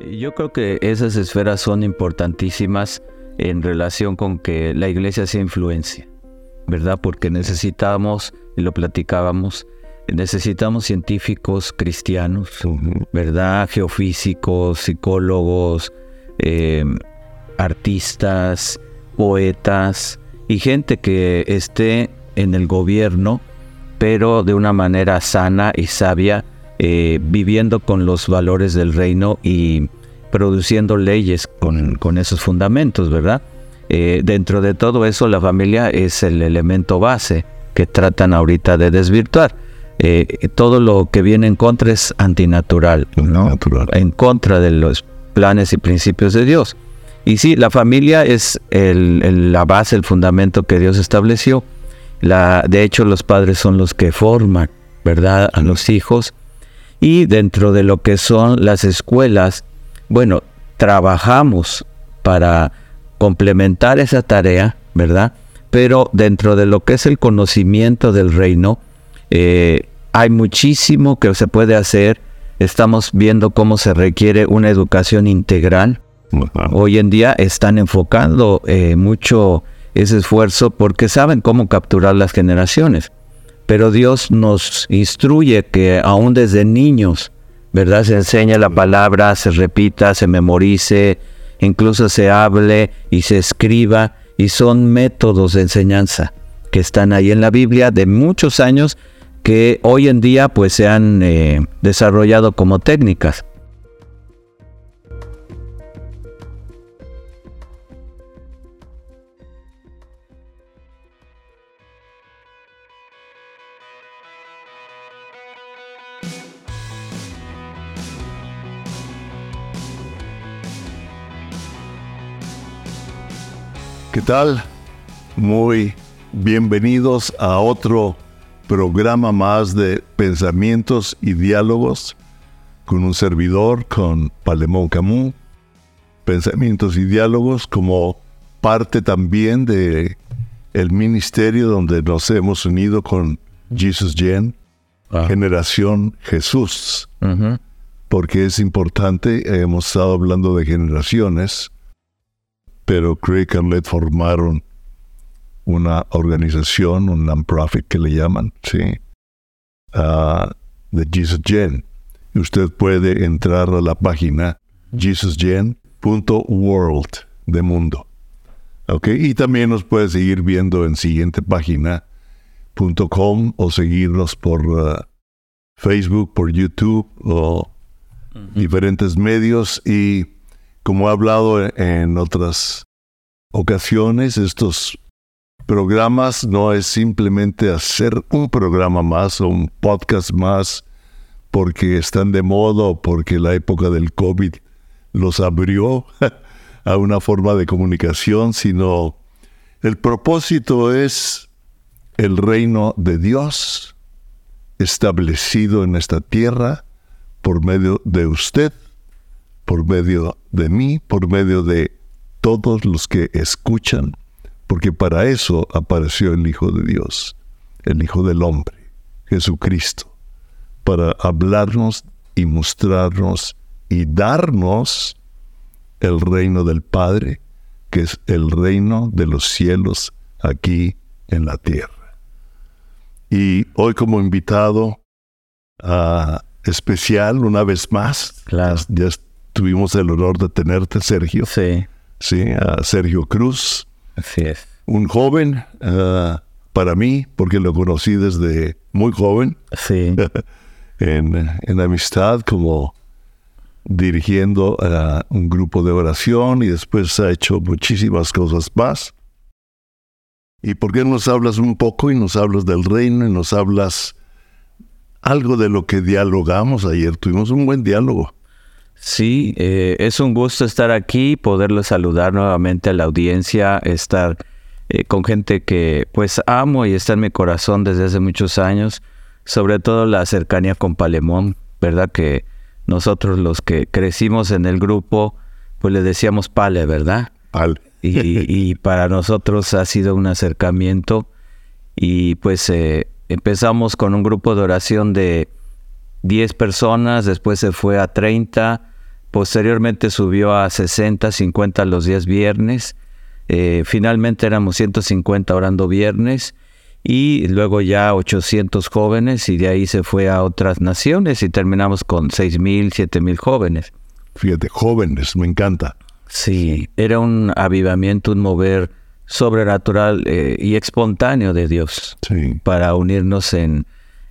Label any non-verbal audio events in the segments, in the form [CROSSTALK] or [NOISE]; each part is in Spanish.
Yo creo que esas esferas son importantísimas en relación con que la iglesia sea influencia, ¿verdad? Porque necesitamos, y lo platicábamos, necesitamos científicos cristianos, ¿verdad? Geofísicos, psicólogos, eh, artistas, poetas y gente que esté en el gobierno, pero de una manera sana y sabia, eh, viviendo con los valores del reino y produciendo leyes con, esos fundamentos, ¿verdad? Eh, dentro de todo eso, la familia es el elemento base que tratan ahorita de desvirtuar. Eh, todo lo que viene en contra es antinatural, ¿no? en contra de los planes y principios de Dios. Y sí, la familia es la base, el fundamento que Dios estableció. La, de hecho, los padres son los que forman, ¿verdad?, a los hijos y dentro de lo que son las escuelas, bueno, trabajamos para complementar esa tarea, ¿verdad? Pero dentro de lo que es el conocimiento del reino, eh, hay muchísimo que se puede hacer. Estamos viendo cómo se requiere una educación integral. Hoy en día están enfocando eh, mucho ese esfuerzo porque saben cómo capturar las generaciones pero Dios nos instruye que aún desde niños, ¿verdad? Se enseña la palabra, se repita, se memorice, incluso se hable y se escriba, y son métodos de enseñanza que están ahí en la Biblia de muchos años que hoy en día pues se han eh, desarrollado como técnicas. ¿Qué tal? Muy bienvenidos a otro programa más de pensamientos y diálogos con un servidor, con Palemón Camus. Pensamientos y diálogos como parte también de el ministerio donde nos hemos unido con Jesus Gen, ah. Generación Jesús. Porque es importante, hemos estado hablando de generaciones pero Craig Let formaron una organización, un non-profit que le llaman, ¿sí? Uh, de Jesus Gen. Y usted puede entrar a la página jesusgen.world de mundo. ¿Ok? Y también nos puede seguir viendo en siguiente página.com o seguirnos por uh, Facebook, por YouTube o diferentes medios y como he hablado en otras ocasiones, estos programas no es simplemente hacer un programa más o un podcast más porque están de moda o porque la época del COVID los abrió [LAUGHS] a una forma de comunicación, sino el propósito es el reino de Dios establecido en esta tierra por medio de usted por medio de mí, por medio de todos los que escuchan, porque para eso apareció el Hijo de Dios, el Hijo del Hombre, Jesucristo, para hablarnos y mostrarnos y darnos el reino del Padre, que es el reino de los cielos aquí en la tierra. Y hoy como invitado a especial una vez más, claro tuvimos el honor de tenerte, Sergio. Sí. Sí, a Sergio Cruz. Así es. Un joven ah, para mí, porque lo conocí desde muy joven. Sí. [LAUGHS] en, en, amistad, como dirigiendo a un grupo de oración y después ha hecho muchísimas cosas más. ¿Y por qué nos hablas un poco y nos hablas del reino y nos hablas algo de lo que dialogamos ayer? Tuvimos un buen diálogo. Sí, eh, es un gusto estar aquí, poderlo saludar nuevamente a la audiencia, estar eh, con gente que pues amo y está en mi corazón desde hace muchos años, sobre todo la cercanía con Palemón, ¿verdad? Que nosotros los que crecimos en el grupo, pues le decíamos Pale, ¿verdad? Pale. Y, para nosotros ha sido un acercamiento y pues eh, empezamos con un grupo de oración de 10 personas, después se fue a 30, posteriormente subió a 60, 50 los días viernes, eh, finalmente éramos 150 orando viernes y luego ya 800 jóvenes y de ahí se fue a otras naciones y terminamos con 6.000, 7.000 jóvenes. Fíjate, jóvenes, me encanta. Sí, era un avivamiento, un mover sobrenatural eh, y espontáneo de Dios para unirnos en,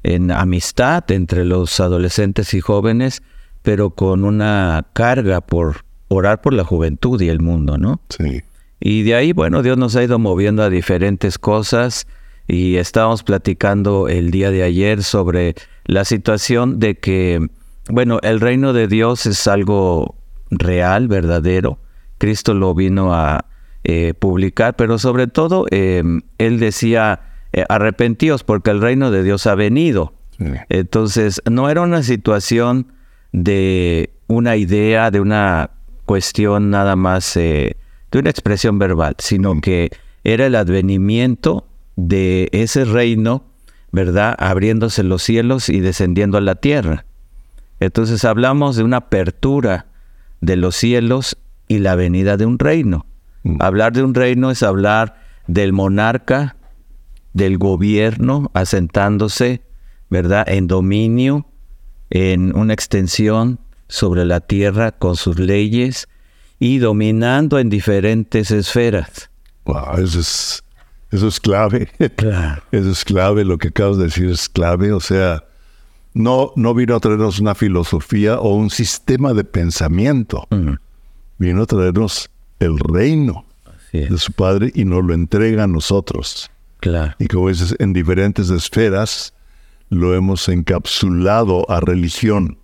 en amistad entre los adolescentes y jóvenes, pero con una carga por orar por la juventud y el mundo, ¿no? Sí. Y de ahí, bueno, Dios nos ha ido moviendo a diferentes cosas y estábamos platicando el día de ayer sobre la situación de que, bueno, el reino de Dios es algo real, verdadero. Cristo lo vino a eh, publicar, pero sobre todo em, él decía, eh, arrepentíos porque el reino de Dios ha venido. Entonces, no era una situación de una idea, de una cuestión nada más eh, de una expresión verbal, sino que era el advenimiento de ese reino, ¿verdad? Abriéndose los cielos y descendiendo a la tierra. Entonces hablamos de una apertura de los cielos y la venida de un reino. Mm. Hablar de un reino es hablar del monarca, del gobierno asentándose, ¿verdad? En dominio, en una extensión sobre la tierra con sus leyes, y dominando en diferentes esferas. Wow, eso es, eso es clave. [LAUGHS] Claro. Eso es clave, lo que acabas de decir es clave. O sea, no, no vino a traernos una filosofía o un sistema de pensamiento. Vino a traernos el reino de su Padre y nos lo entrega a nosotros. Claro. Y como dices, en diferentes esferas lo hemos encapsulado a religión.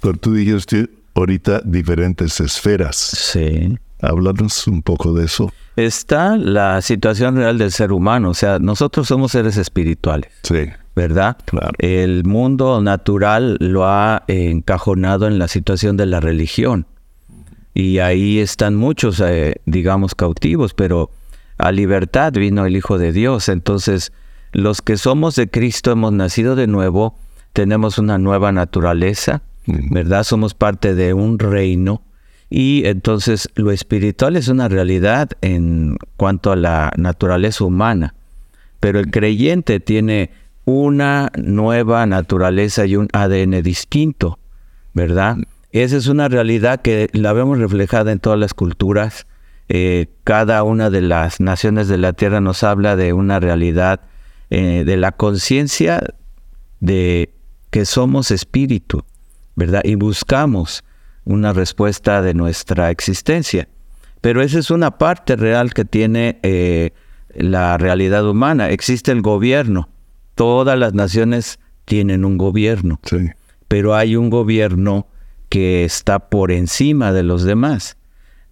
Pero tú dijiste, ahorita diferentes esferas. Sí. Háblanos un poco de eso. Está la situación real del ser humano, o sea, nosotros somos seres espirituales. Sí. ¿Verdad? Claro. El mundo natural lo ha encajonado en la situación de la religión. Y ahí están muchos, eh, digamos, cautivos, pero a libertad vino el Hijo de Dios. Entonces, los que somos de Cristo hemos nacido de nuevo, tenemos una nueva naturaleza, ¿verdad? Somos parte de un reino y entonces lo espiritual es una realidad en cuanto a la naturaleza humana, pero el creyente tiene una nueva naturaleza y un ADN distinto, ¿verdad? Esa es una realidad que la vemos reflejada en todas las culturas. Eh, cada una de las naciones de la tierra nos habla de una realidad, eh, de la conciencia de que somos espíritu, ¿verdad? Y buscamos una respuesta de nuestra existencia. Pero esa es una parte real que tiene eh, la realidad humana. Existe el gobierno. Todas las naciones tienen un gobierno. Pero hay un gobierno que está por encima de los demás.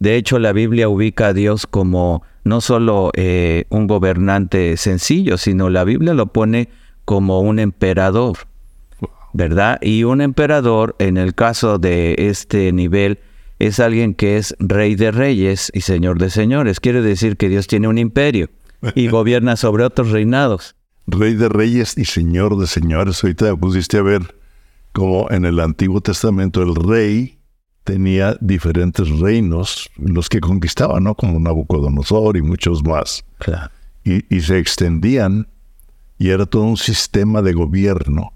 De hecho, la Biblia ubica a Dios como no solo eh, un gobernante sencillo, sino la Biblia lo pone como un emperador. ¿verdad? Y un emperador, en el caso de este nivel, es alguien que es rey de reyes y señor de señores. Quiere decir que Dios tiene un imperio y [LAUGHS] gobierna sobre otros reinados. Rey de reyes y señor de señores. Ahorita pusiste a ver cómo en el Antiguo Testamento el rey tenía diferentes reinos, los que conquistaba, ¿no? Como Nabucodonosor y muchos más. Claro. Y, se extendían y era todo un sistema de gobierno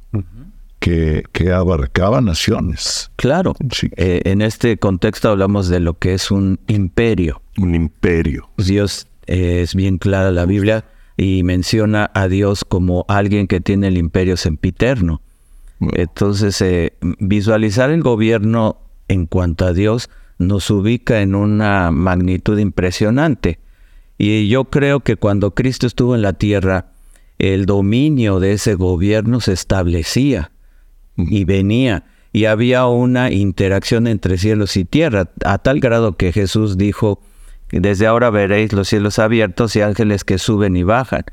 que, abarcaba naciones. Claro. Eh, en este contexto hablamos de lo que es un imperio. Un imperio. Dios eh, es bien clara la Biblia y menciona a Dios como alguien que tiene el imperio sempiterno. Entonces, eh, visualizar el gobierno en cuanto a Dios nos ubica en una magnitud impresionante. Y yo creo que cuando Cristo estuvo en la tierra, el dominio de ese gobierno se establecía y venía y había una interacción entre cielos y tierra, a tal grado que Jesús dijo, desde ahora veréis los cielos abiertos y ángeles que suben y bajan.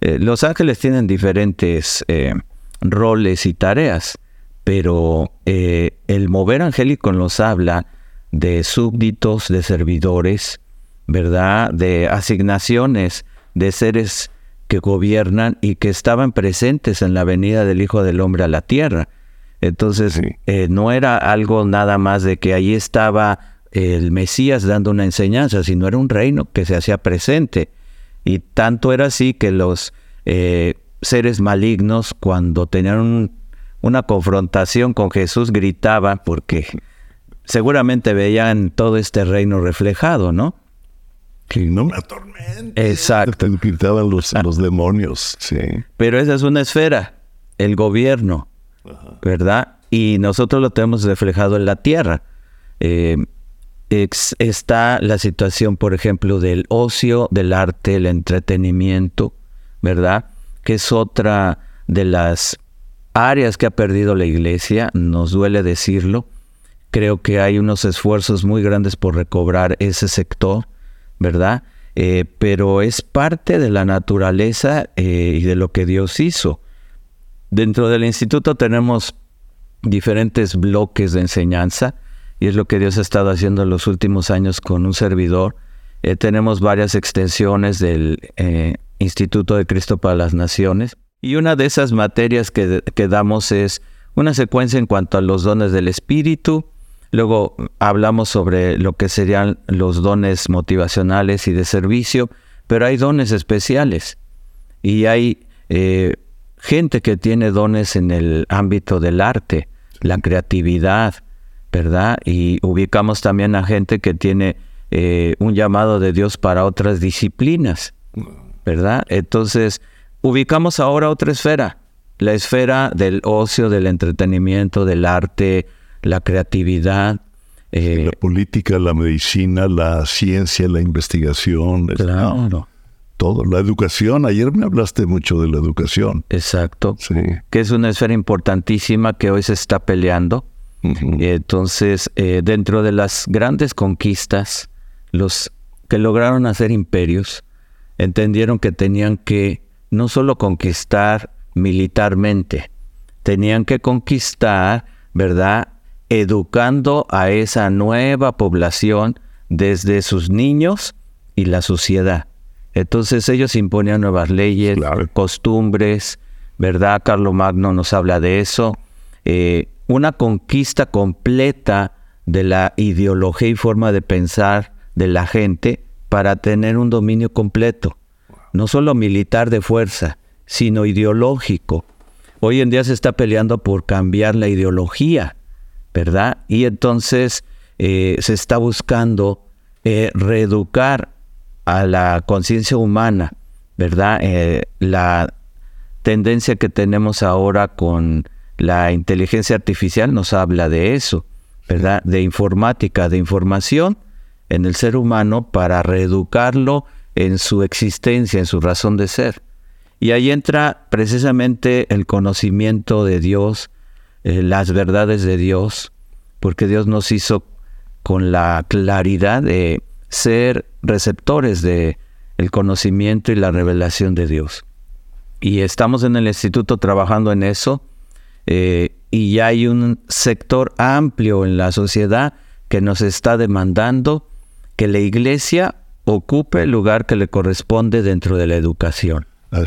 Eh, los ángeles tienen diferentes eh, roles y tareas, pero eh, el mover angélico nos habla de súbditos, de servidores, ¿verdad? De asignaciones, de seres que gobiernan y que estaban presentes en la venida del Hijo del Hombre a la tierra. Entonces, eh, no era algo nada más de que ahí estaba el Mesías dando una enseñanza, sino era un reino que se hacía presente. Y tanto era así que los eh, seres malignos, cuando tenían una confrontación con Jesús, gritaban porque seguramente veían todo este reino reflejado, ¿no? Que no me atormentes. Exacto. Gritaban los, los demonios, sí. Pero esa es una esfera, el gobierno, ¿verdad? Y nosotros lo tenemos reflejado en la tierra. Eh, está la situación, por ejemplo, del ocio, del arte, el entretenimiento, ¿verdad? Que es otra de las áreas que ha perdido la iglesia, nos duele decirlo. Creo que hay unos esfuerzos muy grandes por recobrar ese sector, ¿verdad? Eh, pero es parte de la naturaleza eh, y de lo que Dios hizo. Dentro del instituto tenemos diferentes bloques de enseñanza y es lo que Dios ha estado haciendo en los últimos años con un servidor. Eh, tenemos varias extensiones del Instituto de Cristo para las Naciones y una de esas materias que, que damos es una secuencia en cuanto a los dones del Espíritu, Luego hablamos sobre lo que serían los dones motivacionales y de servicio, pero hay dones especiales y hay eh, gente que tiene dones en el ámbito del arte, la creatividad, ¿verdad? Y ubicamos también a gente que tiene eh, un llamado de Dios para otras disciplinas, ¿verdad? Entonces, ubicamos ahora otra esfera, la esfera del ocio, del entretenimiento, del arte, la creatividad. Eh, la política, la medicina, la ciencia, la investigación. Claro. Todo, la educación. Ayer me hablaste mucho de la educación. Exacto. Sí. Que es una esfera importantísima que hoy se está peleando. Entonces, eh, dentro de las grandes conquistas, los que lograron hacer imperios, entendieron que tenían que no solo conquistar militarmente, tenían que conquistar, ¿verdad?, educando a esa nueva población desde sus niños y la sociedad. Entonces ellos imponían nuevas leyes, costumbres, ¿verdad? Carlo Magno nos habla de eso. Eh, una conquista completa de la ideología y forma de pensar de la gente para tener un dominio completo, no solo militar de fuerza, sino ideológico. Hoy en día se está peleando por cambiar la ideología ¿verdad? Y entonces eh, se está buscando eh, reeducar a la conciencia humana, ¿verdad? Eh, la tendencia que tenemos ahora con la inteligencia artificial nos habla de eso, ¿verdad? De informática, de información en el ser humano para reeducarlo en su existencia, en su razón de ser. Y ahí entra precisamente el conocimiento de Dios, eh, las verdades de Dios, porque Dios nos hizo con la claridad de ser receptores de el conocimiento y la revelación de Dios. Y estamos en el instituto trabajando en eso eh, y ya hay un sector amplio en la sociedad que nos está demandando que la iglesia ocupe el lugar que le corresponde dentro de la educación. Ah,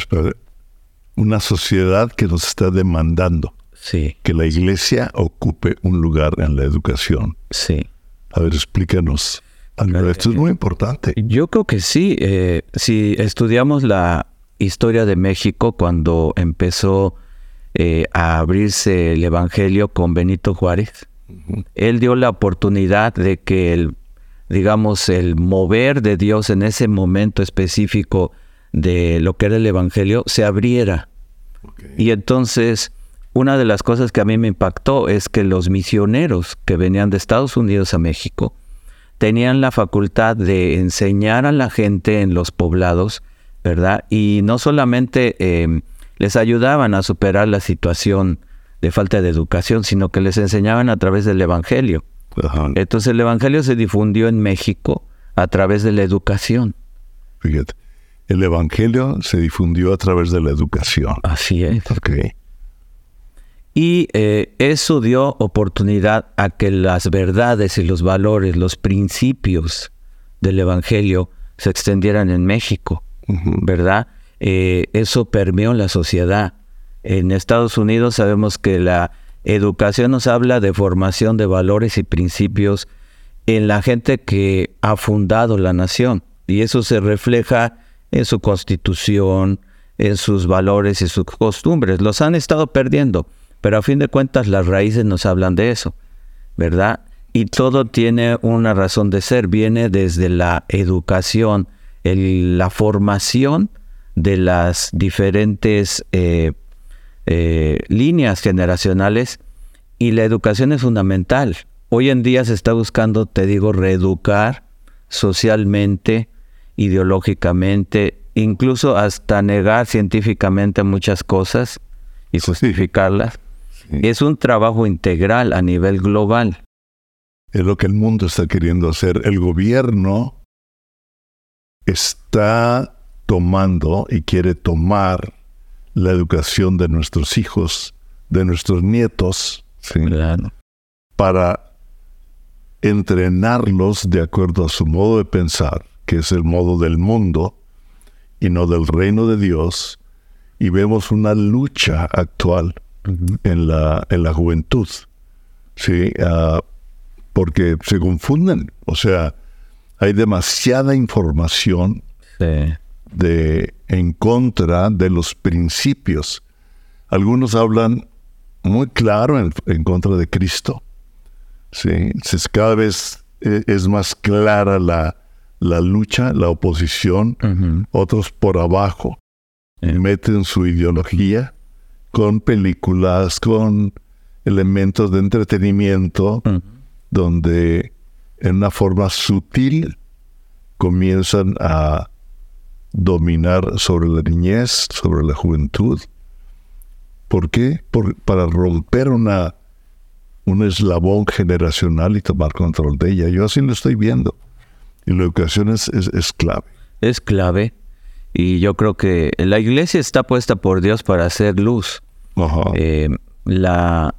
una sociedad que nos está demandando Sí. Que la iglesia ocupe un lugar en la educación. Sí. A ver, explícanos. Esto es muy importante. Yo creo que sí. Eh, si estudiamos la historia de México cuando empezó eh, a abrirse el Evangelio con Benito Juárez, él dio la oportunidad de que el, digamos, el mover de Dios en ese momento específico de lo que era el Evangelio se abriera. Y entonces una de las cosas que a mí me impactó es que los misioneros que venían de Estados Unidos a México tenían la facultad de enseñar a la gente en los poblados, ¿verdad? Y no solamente em, les ayudaban a superar la situación de falta de educación, sino que les enseñaban a través del Evangelio. Entonces el Evangelio se difundió en México a través de la educación. Fíjate, el Evangelio se difundió a través de la educación. Así es. Okay. Y eh, eso dio oportunidad a que las verdades y los valores, los principios del Evangelio se extendieran en México, ¿verdad? Eh, eso permeó la sociedad. En Estados Unidos sabemos que la educación nos habla de formación de valores y principios en la gente que ha fundado la nación. Y eso se refleja en su constitución, en sus valores y sus costumbres. Los han estado perdiendo, pero a fin de cuentas las raíces nos hablan de eso, ¿verdad? Y todo tiene una razón de ser, viene desde la educación, la formación de las diferentes eh, eh, líneas generacionales y la educación es fundamental. Hoy en día se está buscando, te digo, reeducar socialmente, ideológicamente, incluso hasta negar científicamente muchas cosas y justificarlas. Es un trabajo integral a nivel global. Es lo que el mundo está queriendo hacer. El gobierno está tomando y quiere tomar la educación de nuestros hijos, de nuestros nietos, para entrenarlos de acuerdo a su modo de pensar, que es el modo del mundo y no del reino de Dios, y vemos una lucha actual en, la, en la juventud, ¿sí? Ah, porque se confunden, o sea, hay demasiada información de, en contra de los principios. Algunos hablan muy claro en, contra de Cristo. Sí, cada vez e, es más clara la, la lucha, la oposición. Otros por abajo meten su ideología con películas, con elementos de entretenimiento, donde en una forma sutil comienzan a dominar sobre la niñez, sobre la juventud. ¿Por qué? para romper una, un eslabón generacional y tomar control de ella. Yo así lo estoy viendo. Y la educación es, es, clave. Es clave. Y yo creo que la iglesia está puesta por Dios para hacer luz. Eh, la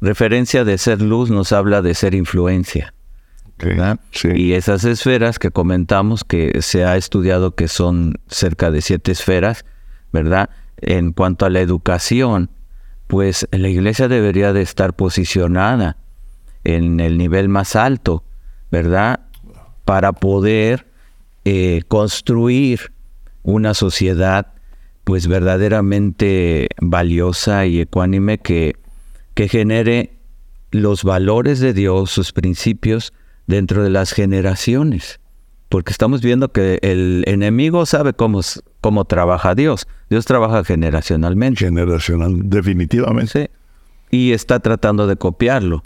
referencia de ser luz nos habla de ser influencia. Y esas esferas que comentamos, que se ha estudiado que son cerca de siete esferas, ¿verdad? En cuanto a la educación, pues la iglesia debería de estar posicionada en el nivel más alto, ¿verdad? Para poder eh, construir una sociedad pues verdaderamente valiosa y ecuánime que, que genere los valores de Dios, sus principios, dentro de las generaciones. Porque estamos viendo que el enemigo sabe cómo, cómo trabaja Dios. Dios trabaja generacionalmente. Generacional, definitivamente. Y está tratando de copiarlo,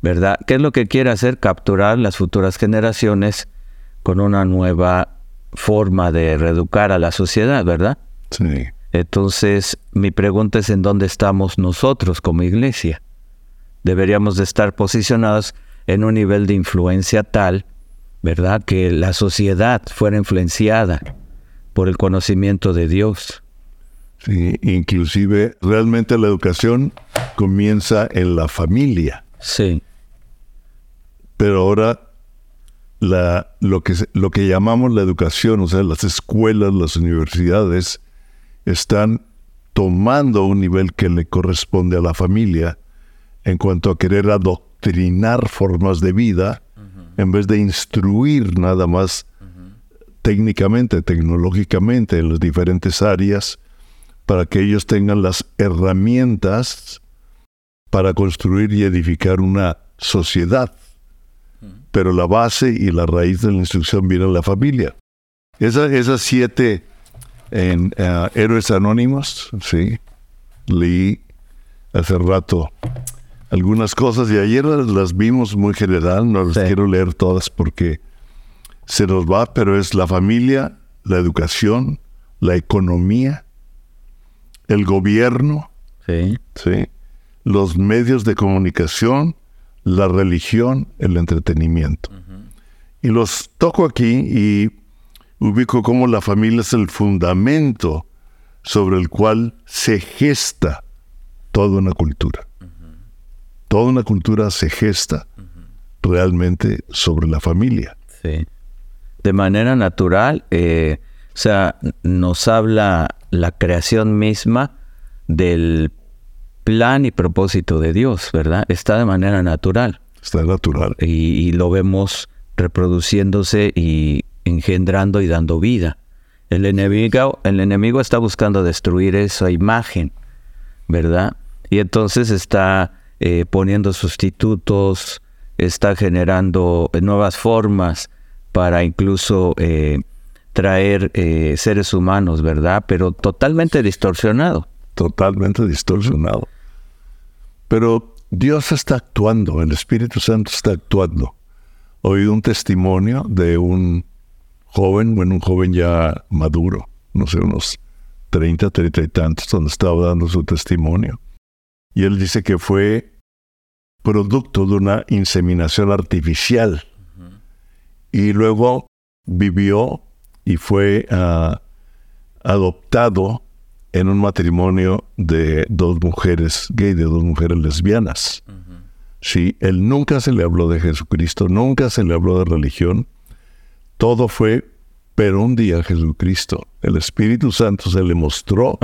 ¿verdad? ¿Qué es lo que quiere hacer? Capturar las futuras generaciones con una nueva forma de reeducar a la sociedad, ¿verdad? Sí. Entonces, mi pregunta es en dónde estamos nosotros como iglesia. Deberíamos de estar posicionados en un nivel de influencia tal, ¿verdad? Que la sociedad fuera influenciada por el conocimiento de Dios. Sí, inclusive realmente la educación comienza en la familia. Sí. Pero ahora la, lo, que, lo que llamamos la educación, o sea, las escuelas, las universidades, están tomando un nivel que le corresponde a la familia en cuanto a querer adoptar trinar formas de vida en vez de instruir nada más técnicamente, tecnológicamente en las diferentes áreas para que ellos tengan las herramientas para construir y edificar una sociedad. Pero la base y la raíz de la instrucción viene en la familia. esas siete en, eh, héroes anónimos, sí, leí hace rato algunas cosas y ayer las vimos muy general, no las quiero leer todas porque se nos va, pero es la familia, la educación, la economía, el gobierno, sí. ¿sí? los medios de comunicación, la religión, el entretenimiento. Y los toco aquí y ubico cómo la familia es el fundamento sobre el cual se gesta toda una cultura toda una cultura se gesta realmente sobre la familia. Sí. De manera natural, eh, o sea, nos habla la creación misma del plan y propósito de Dios, ¿verdad? Está de manera natural. Está natural. Y, lo vemos reproduciéndose y engendrando y dando vida. El enemigo, el enemigo está buscando destruir esa imagen, ¿verdad? Y entonces está eh, poniendo sustitutos, está generando nuevas formas para incluso eh, traer eh, seres humanos, ¿verdad? Pero totalmente distorsionado. Totalmente distorsionado. Pero Dios está actuando, el Espíritu Santo está actuando. Oí un testimonio de un joven, bueno, un joven ya maduro, no sé, unos 30, 30 y tantos, donde estaba dando su testimonio. Y él dice que fue producto de una inseminación artificial. Y luego vivió y fue ah, adoptado en un matrimonio de dos mujeres gay, de dos mujeres lesbianas. Sí, él nunca se le habló de Jesucristo, nunca se le habló de religión. Todo fue, pero un día Jesucristo, el Espíritu Santo se le mostró,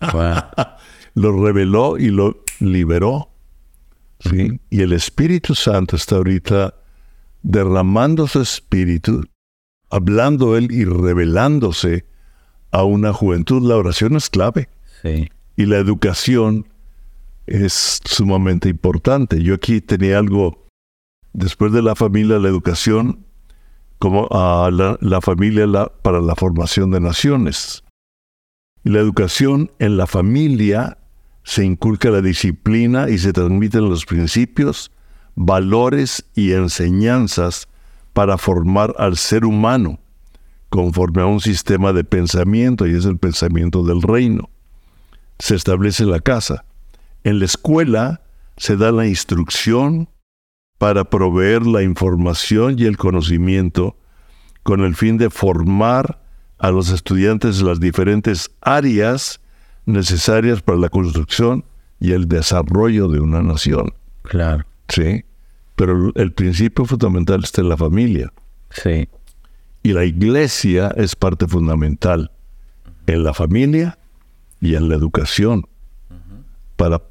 [LAUGHS] lo reveló y lo liberó. ¿sí? Y el Espíritu Santo está ahorita derramando su espíritu, hablando él y revelándose a una juventud. La oración es clave. Y la educación es sumamente importante. Yo aquí tenía algo, después de la familia, la educación, como a la, familia para la formación de naciones. Y la educación en la familia se inculca la disciplina y se transmiten los principios, valores y enseñanzas para formar al ser humano conforme a un sistema de pensamiento y es el pensamiento del reino. Se establece la casa. En la escuela se da la instrucción para proveer la información y el conocimiento con el fin de formar a los estudiantes las diferentes áreas necesarias para la construcción y el desarrollo de una nación. Claro. Sí. Pero el principio fundamental está en la familia. Sí. Y la iglesia es parte fundamental en la familia y en la educación para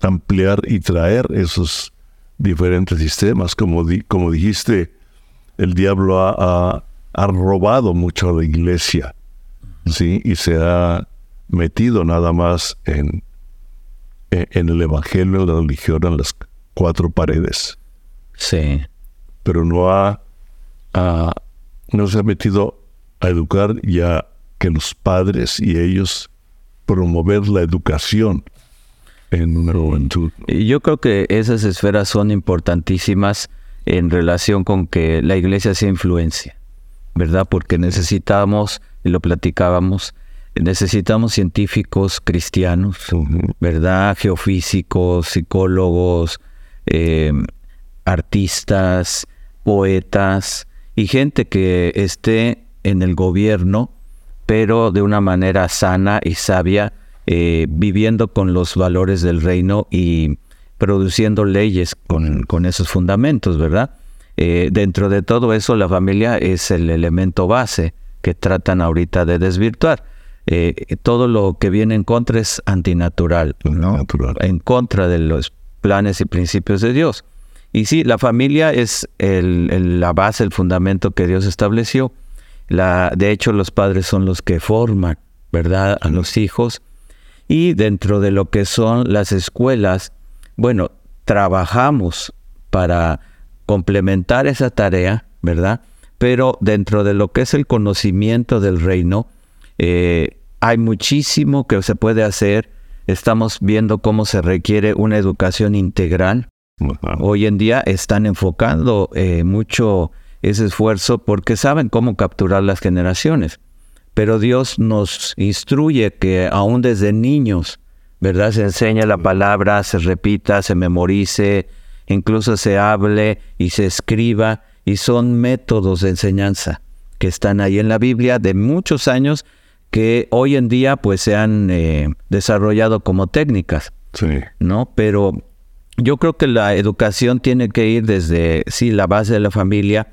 ampliar y traer esos diferentes sistemas. Como, como dijiste, el diablo ha, robado mucho a la iglesia, ¿sí? Y se ha metido nada más en, en, el evangelio, la religión, en las cuatro paredes. Sí. Pero no ha nos ha metido a educar y a que los padres y ellos promover la educación en una juventud. Yo creo que esas esferas son importantísimas en relación con que la iglesia sea influencia, ¿verdad? Porque necesitamos, y lo platicábamos, necesitamos científicos cristianos, ¿verdad? Geofísicos, psicólogos, eh, artistas, poetas, y gente que esté en el gobierno, pero de una manera sana y sabia, eh, viviendo con los valores del reino y produciendo leyes con, esos fundamentos, ¿verdad? Eh, dentro de todo eso, la familia es el elemento base que tratan ahorita de desvirtuar. Eh, todo lo que viene en contra es antinatural, ¿no? En contra de los planes y principios de Dios. Y sí, la familia es la base, el fundamento que Dios estableció. La, de hecho, los padres son los que forman, ¿verdad?, a los hijos. Y dentro de lo que son las escuelas, bueno, trabajamos para complementar esa tarea, ¿verdad? Pero dentro de lo que es el conocimiento del reino, eh, hay muchísimo que se puede hacer. Estamos viendo cómo se requiere una educación integral, Hoy en día están enfocando eh, mucho ese esfuerzo porque saben cómo capturar las generaciones. Pero Dios nos instruye que aún desde niños, ¿verdad? Se enseña la palabra, se repita, se memorice, incluso se hable y se escriba, y son métodos de enseñanza que están ahí en la Biblia de muchos años que hoy en día pues se han eh, desarrollado como técnicas. Sí. ¿No? Pero yo creo que la educación tiene que ir desde, sí, la base de la familia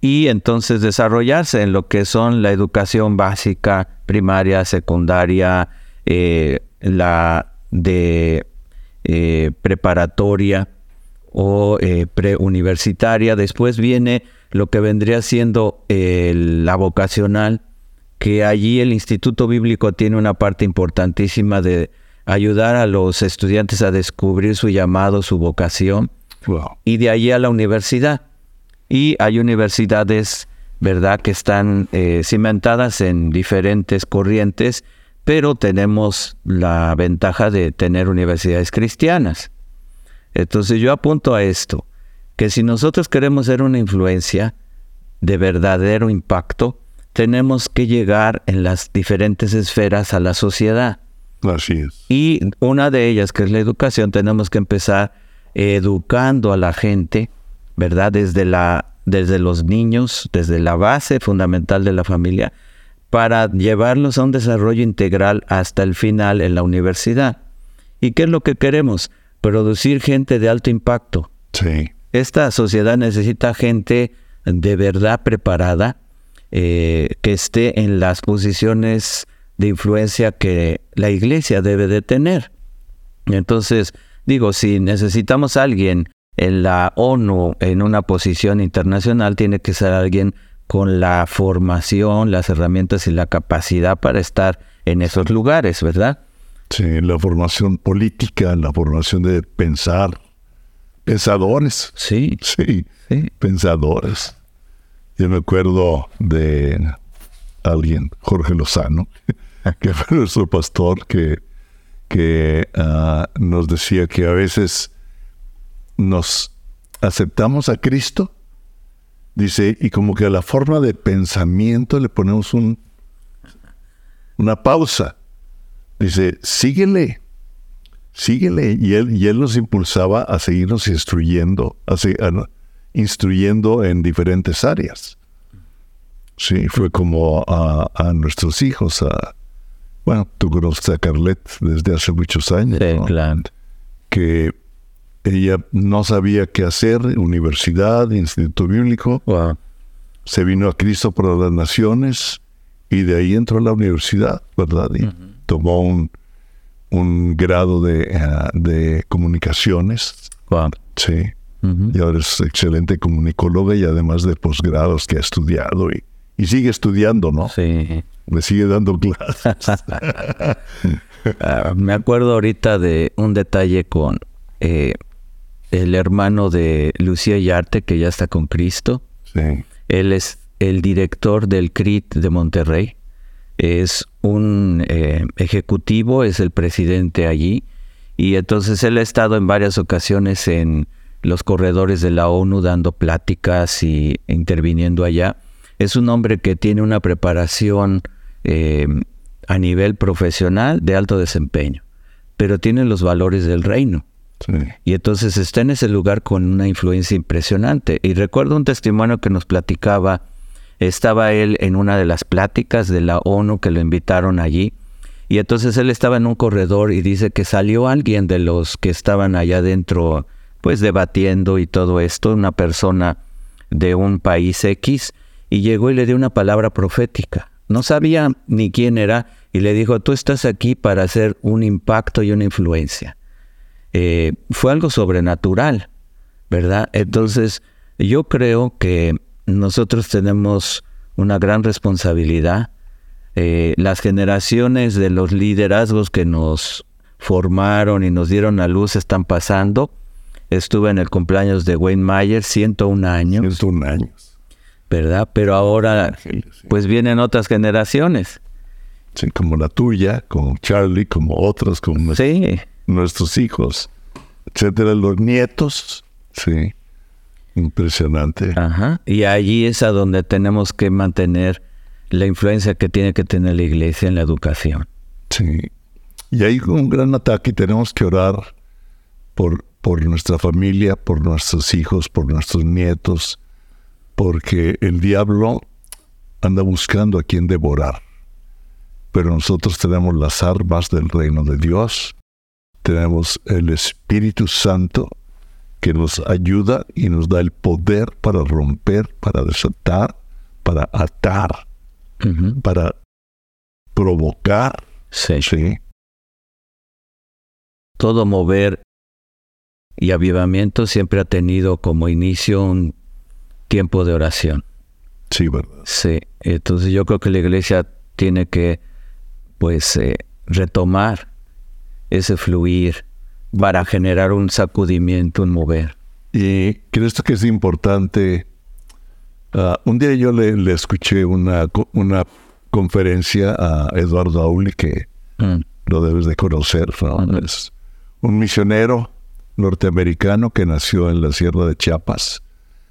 y entonces desarrollarse en lo que son la educación básica, primaria, secundaria, eh, la de eh, preparatoria o eh, preuniversitaria. Después viene lo que vendría siendo la vocacional, que allí el Instituto Bíblico tiene una parte importantísima de ayudar a los estudiantes a descubrir su llamado, su vocación, y de allí a la universidad. Y hay universidades, ¿verdad?, que están eh, cimentadas en diferentes corrientes, pero tenemos la ventaja de tener universidades cristianas. Entonces yo apunto a esto, que si nosotros queremos ser una influencia de verdadero impacto, tenemos que llegar en las diferentes esferas a la sociedad. Así es. Y una de ellas, que es la educación, tenemos que empezar educando a la gente, ¿verdad? Desde, la, desde los niños, desde la base fundamental de la familia, para llevarlos a un desarrollo integral hasta el final en la universidad. ¿Y qué es lo que queremos? Producir gente de alto impacto. Sí. Esta sociedad necesita gente de verdad preparada, eh, que esté en las posiciones de influencia que la iglesia debe de tener. Entonces, digo, si necesitamos a alguien en la ONU en una posición internacional, tiene que ser alguien con la formación, las herramientas y la capacidad para estar en esos lugares, ¿verdad? Sí, la formación política, la formación de pensar, pensadores. Sí. Sí, sí. pensadores. Yo me acuerdo de alguien, Jorge Lozano, [LAUGHS] que fue nuestro pastor, que, que ah, nos decía que a veces nos aceptamos a Cristo, dice, y como que a la forma de pensamiento le ponemos un, una pausa. Dice, síguele, síguele. Y él, y él nos impulsaba a seguirnos instruyendo, a, instruyendo en diferentes áreas. Sí, fue como a, a nuestros hijos, a, bueno, tú conoces a Carlet desde hace muchos años. Que ella no sabía qué hacer, universidad, instituto bíblico. Se vino a Cristo para las naciones y de ahí entró a la universidad, ¿verdad? Y tomó un, un grado de, de comunicaciones. Sí. Y ahora es excelente comunicóloga y además de posgrados que ha estudiado y, y sigue estudiando, ¿no? Sí me sigue dando clases. [LAUGHS] Ah, me acuerdo ahorita de un detalle con eh, el hermano de Lucía Yarte, que ya está con Cristo. Sí. Él es el director del CRIT de Monterrey. Es un eh, ejecutivo, es el presidente allí. Y entonces él ha estado en varias ocasiones en los corredores de la ONU dando pláticas y interviniendo allá. Es un hombre que tiene una preparación eh, a nivel profesional de alto desempeño, pero tiene los valores del reino. Y entonces está en ese lugar con una influencia impresionante. Y recuerdo un testimonio que nos platicaba, estaba él en una de las pláticas de la ONU que lo invitaron allí, y entonces él estaba en un corredor y dice que salió alguien de los que estaban allá adentro, pues debatiendo y todo esto, una persona de un país X, y llegó y le dio una palabra profética. No sabía ni quién era y le dijo, tú estás aquí para hacer un impacto y una influencia. Eh, fue algo sobrenatural, ¿verdad? Entonces, yo creo que nosotros tenemos una gran responsabilidad. Eh, las generaciones de los liderazgos que nos formaron y nos dieron a luz están pasando. Estuve en el cumpleaños de Wayne Mayer, 101 años. 101 años. ¿verdad? Pero ahora, pues vienen otras generaciones. Sí, como la tuya, como Charlie, como otros, como nuestros hijos, etcétera, los nietos. Sí, impresionante. Ajá. Y allí es a donde tenemos que mantener la influencia que tiene que tener la iglesia en la educación. Sí. Y hay un gran ataque y tenemos que orar por, por nuestra familia, por nuestros hijos, por nuestros nietos, porque el diablo anda buscando a quien devorar. Pero nosotros tenemos las armas del reino de Dios, tenemos el Espíritu Santo que nos ayuda y nos da el poder para romper, para desatar, para atar, para provocar. sí. todo mover y avivamiento siempre ha tenido como inicio un tiempo de oración. Sí, ¿verdad? Sí, entonces yo creo que la iglesia tiene que, pues, eh, retomar ese fluir para generar un sacudimiento, un mover. Y creo que es importante. Ah, un día yo le, escuché una, una conferencia a Eduardo Auli, que mm. lo debes de conocer. Es un misionero norteamericano que nació en la Sierra de Chiapas.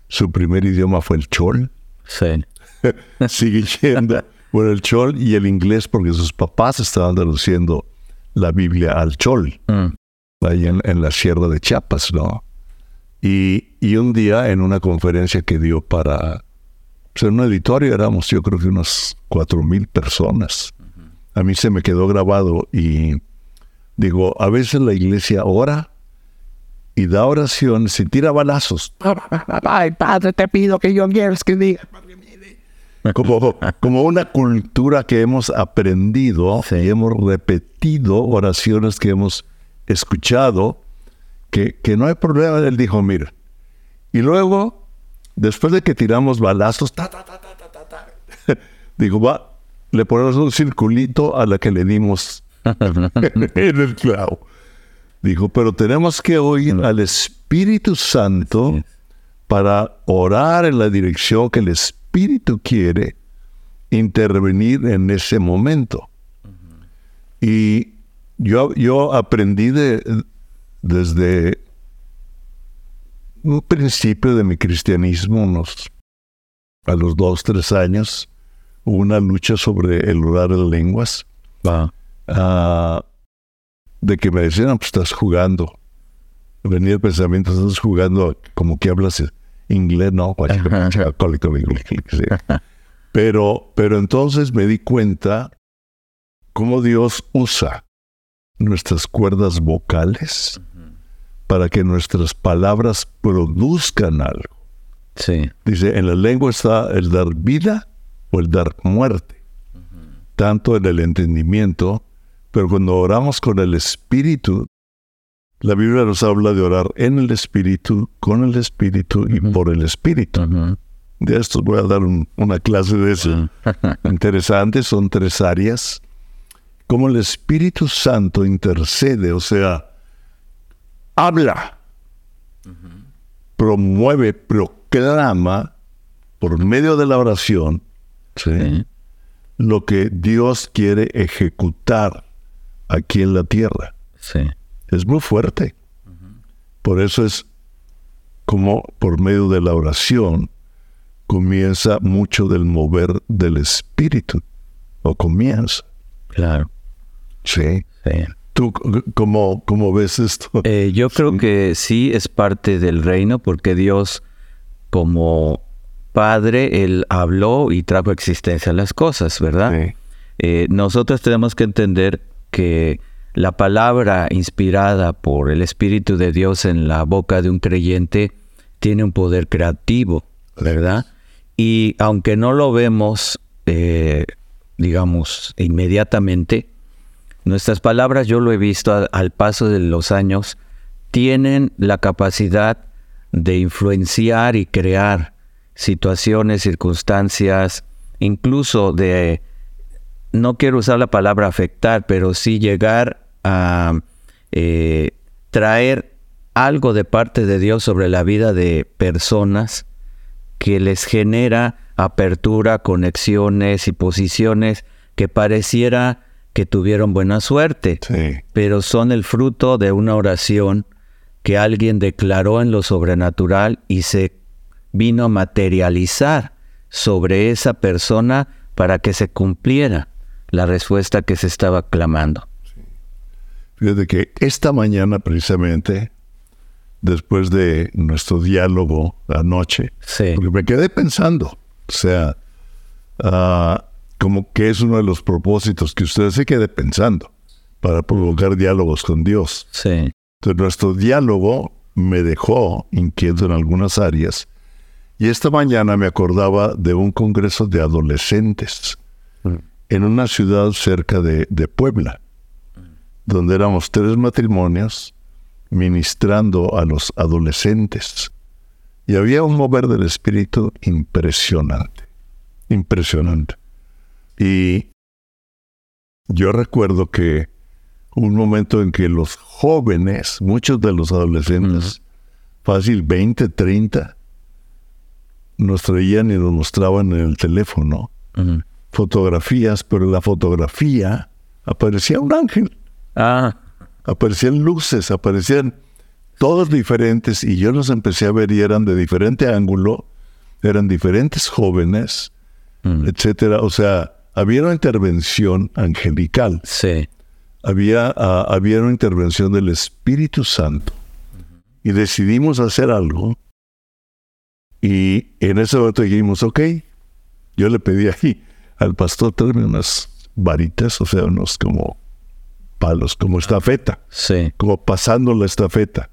Su primer idioma fue el chol. Sí. [LAUGHS] Sigue yendo por el chol y el inglés porque sus papás estaban traduciendo la Biblia al chol. Mm. Ahí en, la Sierra de Chiapas, ¿no? Y, y, un día en una conferencia que dio para... Pues en un editorio éramos yo creo que unas cuatro mil personas. A mí se me quedó grabado y digo, a veces la iglesia ora y da oración, se tira balazos. Ay, Padre, te pido que yo quieras que diga. Como, como una cultura que hemos aprendido y hemos repetido oraciones que hemos escuchado, que, que no hay problema. Él dijo, mira. Y luego, después de que tiramos balazos, ta, ta, ta, [LAUGHS] digo, va, le ponemos un circulito a la que le dimos [LAUGHS] en el clavo. Dijo, pero tenemos que oír al Espíritu Santo para orar en la dirección que el Espíritu quiere intervenir en ese momento. Y yo, yo aprendí de, desde un principio de mi cristianismo, unos, a los dos, tres años, una lucha sobre el orar de lenguas. Ah, de que me decían, pues estás jugando. Venía el pensamiento, estás jugando como que hablas inglés, no, pero, pero entonces me di cuenta cómo Dios usa nuestras cuerdas vocales para que nuestras palabras produzcan algo. Sí. Dice, en la lengua está el dar vida o el dar muerte, tanto en el entendimiento pero cuando oramos con el Espíritu, la Biblia nos habla de orar en el Espíritu, con el Espíritu y por el Espíritu. De esto voy a dar una clase de eso. [LAUGHS] Interesante, son tres áreas. Como el Espíritu Santo intercede, o sea, habla, promueve, proclama por medio de la oración lo que Dios quiere ejecutar aquí en la tierra. Sí. Es muy fuerte. Por eso es como por medio de la oración comienza mucho del mover del espíritu. O comienza. Claro. Sí. sí. ¿Tú cómo, cómo ves esto? Eh, yo creo que sí es parte del reino porque Dios como Padre, Él habló y trajo existencia a las cosas, ¿verdad? Sí. Eh, nosotros tenemos que entender que la palabra inspirada por el Espíritu de Dios en la boca de un creyente tiene un poder creativo, ¿verdad? Y aunque no lo vemos, eh, digamos, inmediatamente, nuestras palabras, yo lo he visto al paso de los años, tienen la capacidad de influenciar y crear situaciones, circunstancias, incluso de no quiero usar la palabra afectar, pero sí llegar a eh, traer algo de parte de Dios sobre la vida de personas que les genera apertura, conexiones y posiciones que pareciera que tuvieron buena suerte, pero son el fruto de una oración que alguien declaró en lo sobrenatural y se vino a materializar sobre esa persona para que se cumpliera la respuesta que se estaba clamando. Fíjate que esta mañana precisamente, después de nuestro diálogo anoche, porque me quedé pensando, o sea, ah, como que es uno de los propósitos que usted se quede pensando para provocar diálogos con Dios. Sí. Entonces nuestro diálogo me dejó inquieto en algunas áreas y esta mañana me acordaba de un congreso de adolescentes en una ciudad cerca de, Puebla. donde éramos tres matrimonios ministrando a los adolescentes. Y había un mover del espíritu impresionante, impresionante. Y yo recuerdo que un momento en que los jóvenes, muchos de los adolescentes, fácil 20, 30, nos traían y nos mostraban en el teléfono fotografías, pero en la fotografía aparecía un ángel. Ah. Aparecían luces, aparecían todos diferentes y yo los empecé a ver y eran de diferente ángulo, eran diferentes jóvenes, etcétera. O sea, había una intervención angelical. Sí. Había, ah, había una intervención del Espíritu Santo. Y decidimos hacer algo. Y en ese momento dijimos, ok, yo le pedí ahí al pastor, tráeme unas varitas, o sea, unos como palos, como estafeta. Sí. Como pasando la estafeta.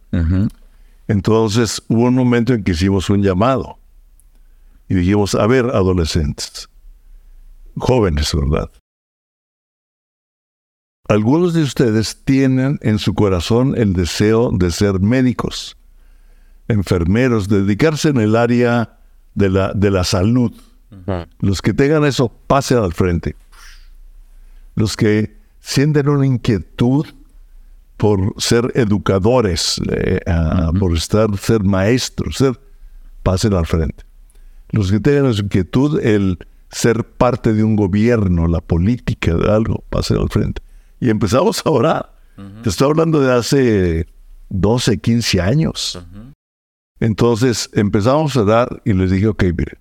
Entonces hubo un momento en que hicimos un llamado. Y dijimos, a ver, adolescentes, jóvenes, ¿verdad? Algunos de ustedes tienen en su corazón el deseo de ser médicos, enfermeros, dedicarse en el área de la, de la salud. Los que tengan eso, pasen al frente. Los que sienten una inquietud por ser educadores, eh, por estar, ser maestros, ser, pasen al frente. Los que tengan esa inquietud, el ser parte de un gobierno, la política de algo, pasen al frente. Y empezamos a orar. Te estoy hablando de hace 12, 15 años. Entonces empezamos a orar y les dije, ok, miren,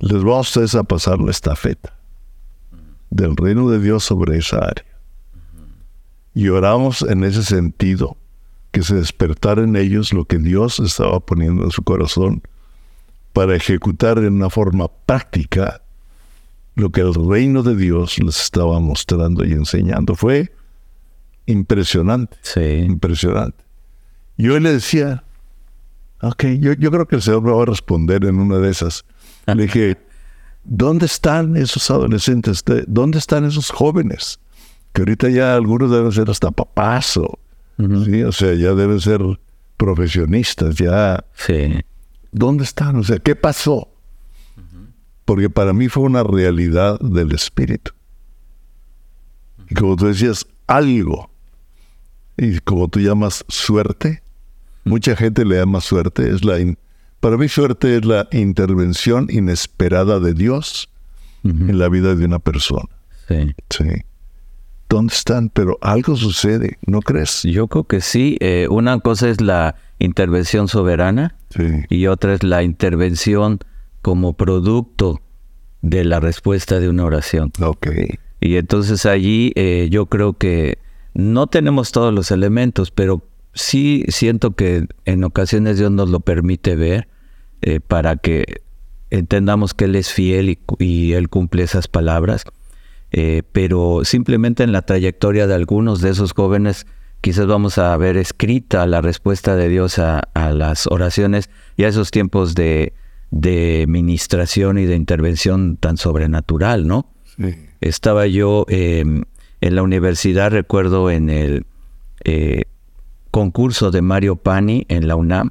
les vamos a ustedes a pasar la estafeta del reino de Dios sobre esa área. Y oramos en ese sentido, que se despertara en ellos lo que Dios estaba poniendo en su corazón para ejecutar en una forma práctica lo que el reino de Dios les estaba mostrando y enseñando. Fue impresionante. Sí. Impresionante. Y hoy le decía, ok, yo, yo creo que el Señor me va a responder en una de esas. Le dije, ¿dónde están esos adolescentes? ¿Dónde están esos jóvenes? Que ahorita ya algunos deben ser hasta papás o, ¿sí? o sea, ya deben ser profesionistas, ya. Sí. ¿Dónde están? O sea, ¿qué pasó? Porque para mí fue una realidad del espíritu. Y como tú decías, algo. Y como tú llamas suerte, mucha gente le llama suerte, es la para mí suerte es la intervención inesperada de Dios en la vida de una persona. Sí. Sí. ¿Dónde están? Pero algo sucede, ¿no crees? Yo creo que sí. Eh, una cosa es la intervención soberana y otra es la intervención como producto de la respuesta de una oración. Ok. Y entonces allí eh, yo creo que no tenemos todos los elementos, pero sí siento que en ocasiones Dios nos lo permite ver eh, para que entendamos que Él es fiel y, Él cumple esas palabras. Eh, pero simplemente en la trayectoria de algunos de esos jóvenes quizás vamos a ver escrita la respuesta de Dios a, las oraciones y a esos tiempos de, de, ministración y de intervención tan sobrenatural, ¿no? Estaba yo em, en la universidad, recuerdo en el concurso de Mario Pani en la UNAM,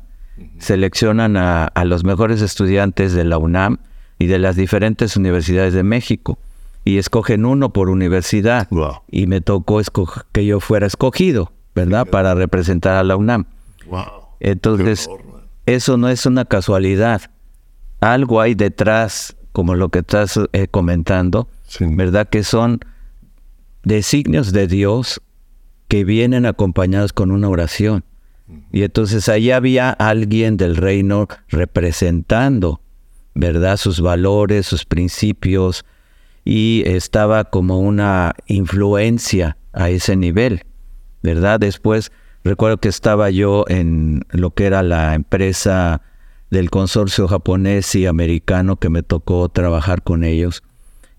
seleccionan a, los mejores estudiantes de la UNAM y de las diferentes universidades de México y escogen uno por universidad. Y me tocó que yo fuera escogido, ¿verdad? Para representar a la UNAM. Entonces, eso no es una casualidad. Algo hay detrás, como lo que estás eh, comentando, ¿verdad? Que son designios de Dios que vienen acompañados con una oración. Y entonces ahí había alguien del reino representando, ¿verdad? Sus valores, sus principios, y estaba como una influencia a ese nivel, ¿verdad? Después recuerdo que estaba yo en lo que era la empresa del consorcio japonés y americano que me tocó trabajar con ellos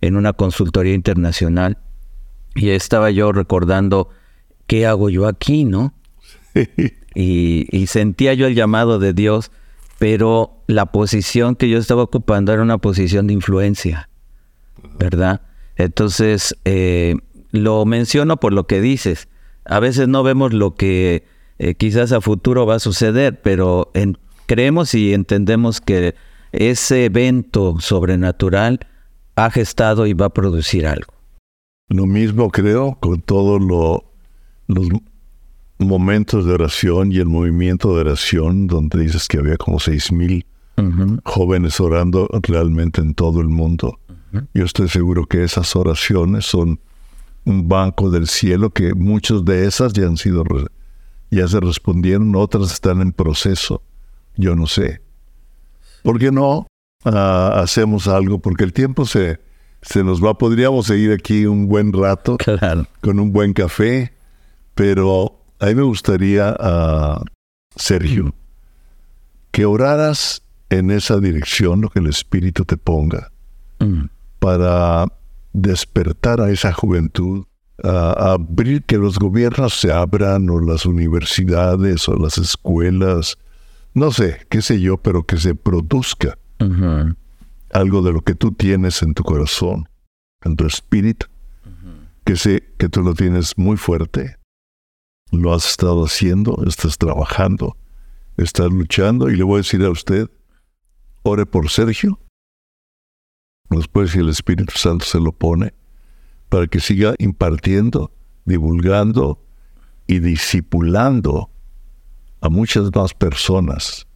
en una consultoría internacional y estaba yo recordando qué hago yo aquí, ¿no? [LAUGHS] y, sentía yo el llamado de Dios, pero la posición que yo estaba ocupando era una posición de influencia, ¿verdad? Entonces, eh, lo menciono por lo que dices, A veces no vemos lo que eh, quizás a futuro va a suceder, pero creemos y entendemos que ese evento sobrenatural ha gestado y va a producir algo. Lo mismo creo con todos los momentos de oración y el movimiento de oración, donde dices que había como seis mil jóvenes orando realmente en todo el mundo. Yo estoy seguro que esas oraciones son un banco del cielo, que muchas de esas ya han sido, ya se respondieron, otras están en proceso. Yo no sé. ¿Por qué no ah, hacemos algo? Porque el tiempo se, se nos va. Podríamos seguir aquí un buen rato con un buen café, pero a mí me gustaría, uh, Sergio, que oraras en esa dirección, lo que el Espíritu te ponga, mm. para despertar a esa juventud, a abrir que los gobiernos se abran, o las universidades, o las escuelas, no sé, qué sé yo, pero que se produzca algo de lo que tú tienes en tu corazón, en tu espíritu, que sé que tú lo tienes muy fuerte, lo has estado haciendo, estás trabajando, estás luchando, y le voy a decir a usted, ore por Sergio, después si el Espíritu Santo se lo pone, para que siga impartiendo, divulgando y discipulando a muchas más personas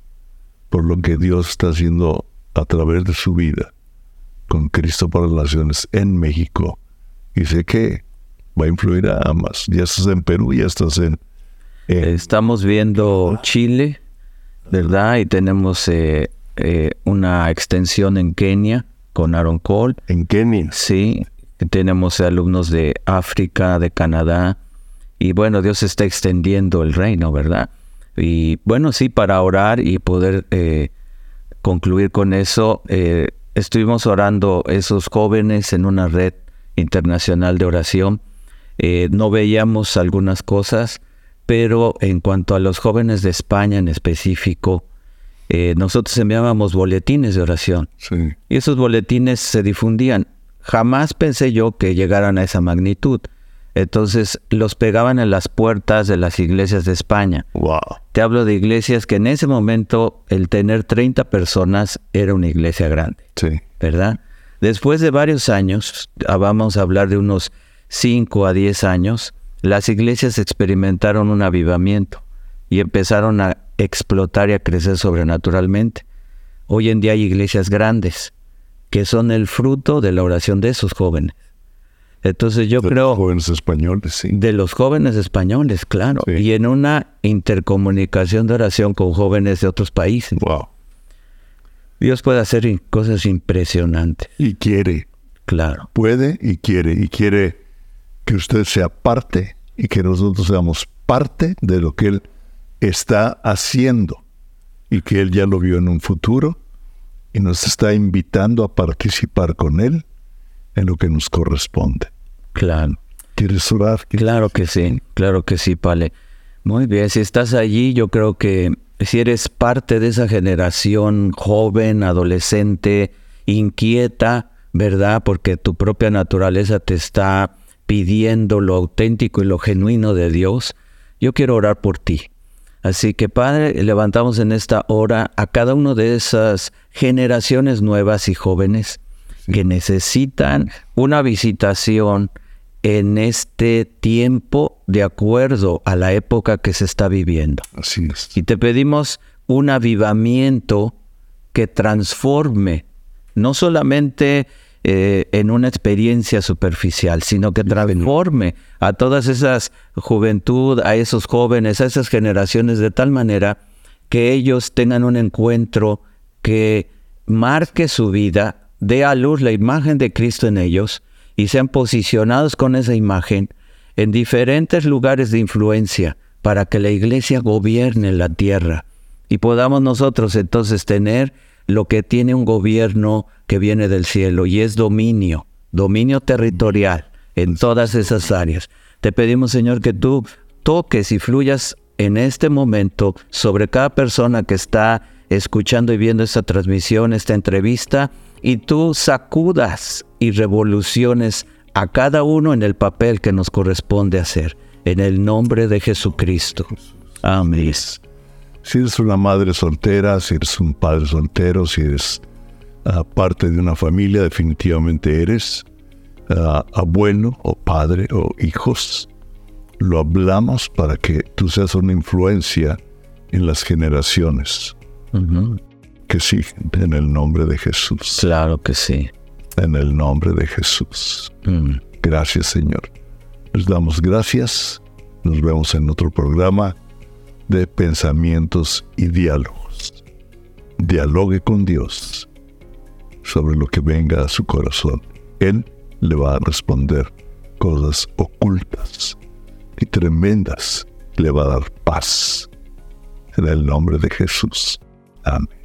por lo que Dios está haciendo a través de su vida con Cristo para las Naciones en México. Y sé que va a influir a más. Ya estás en Perú, ya estás en... Estamos viendo Chile, ¿verdad? Y tenemos eh, eh, una extensión en Kenia con Aaron Cole. ¿En Kenia? Sí, tenemos alumnos de África, de Canadá. Y bueno, Dios está extendiendo el reino, ¿verdad? Y bueno, sí, para orar y poder eh, concluir con eso, eh, estuvimos orando esos jóvenes en una red internacional de oración. Eh, no veíamos algunas cosas, pero en cuanto a los jóvenes de España en específico, nosotros enviábamos boletines de oración. Y esos boletines se difundían. Jamás pensé yo que llegaran a esa magnitud. Entonces los pegaban en las puertas de las iglesias de España. Wow. Te hablo de iglesias que en ese momento el tener 30 personas era una iglesia grande. Sí. ¿Verdad? Después de varios años, ah, vamos a hablar de unos 5 a 10 años, las iglesias experimentaron un avivamiento y empezaron a explotar y a crecer sobrenaturalmente. Hoy en día hay iglesias grandes que son el fruto de la oración de esos jóvenes. Entonces yo creo... De los jóvenes españoles, sí. De los jóvenes españoles, claro. Y en una intercomunicación de oración con jóvenes de otros países. Wow. Dios puede hacer cosas impresionantes. Y quiere. Claro. Puede y quiere. Y quiere que usted sea parte y que nosotros seamos parte de lo que Él está haciendo. Y que Él ya lo vio en un futuro y nos está invitando a participar con Él en lo que nos corresponde. Claro. ¿Quieres orar? Claro que sí, claro que sí, Pale. Muy bien, si estás allí, yo creo que si eres parte de esa generación joven, adolescente, inquieta, ¿verdad? Porque tu propia naturaleza te está pidiendo lo auténtico y lo genuino de Dios, yo quiero orar por ti. Así que Padre, levantamos en esta hora a cada una de esas generaciones nuevas y jóvenes que necesitan una visitación en este tiempo de acuerdo a la época que se está viviendo. Así es. Y te pedimos un avivamiento que transforme no solamente eh, en una experiencia superficial, sino que transforme a todas esas juventud, a esos jóvenes, a esas generaciones de tal manera que ellos tengan un encuentro que marque su vida dé a luz la imagen de Cristo en ellos y sean posicionados con esa imagen en diferentes lugares de influencia para que la iglesia gobierne la tierra y podamos nosotros entonces tener lo que tiene un gobierno que viene del cielo y es dominio, dominio territorial en todas esas áreas. Te pedimos, Señor, que tú toques y fluyas en este momento sobre cada persona que está escuchando y viendo esta transmisión, esta entrevista, y tú sacudas y revoluciones a cada uno en el papel que nos corresponde hacer. En el nombre de Jesucristo. Amén. Si eres una madre soltera, si eres un padre soltero, si eres ah, parte de una familia, definitivamente eres ah, abuelo o padre o hijos. Lo hablamos para que tú seas una influencia en las generaciones que siguen en el nombre de Jesús. Claro que sí. En el nombre de Jesús. Mm. Gracias, Señor. Les damos gracias. Nos vemos en otro programa de pensamientos y diálogos. Dialogue con Dios sobre lo que venga a su corazón. Él le va a responder cosas ocultas y tremendas. Le va a dar paz. En el nombre de Jesús. Amén.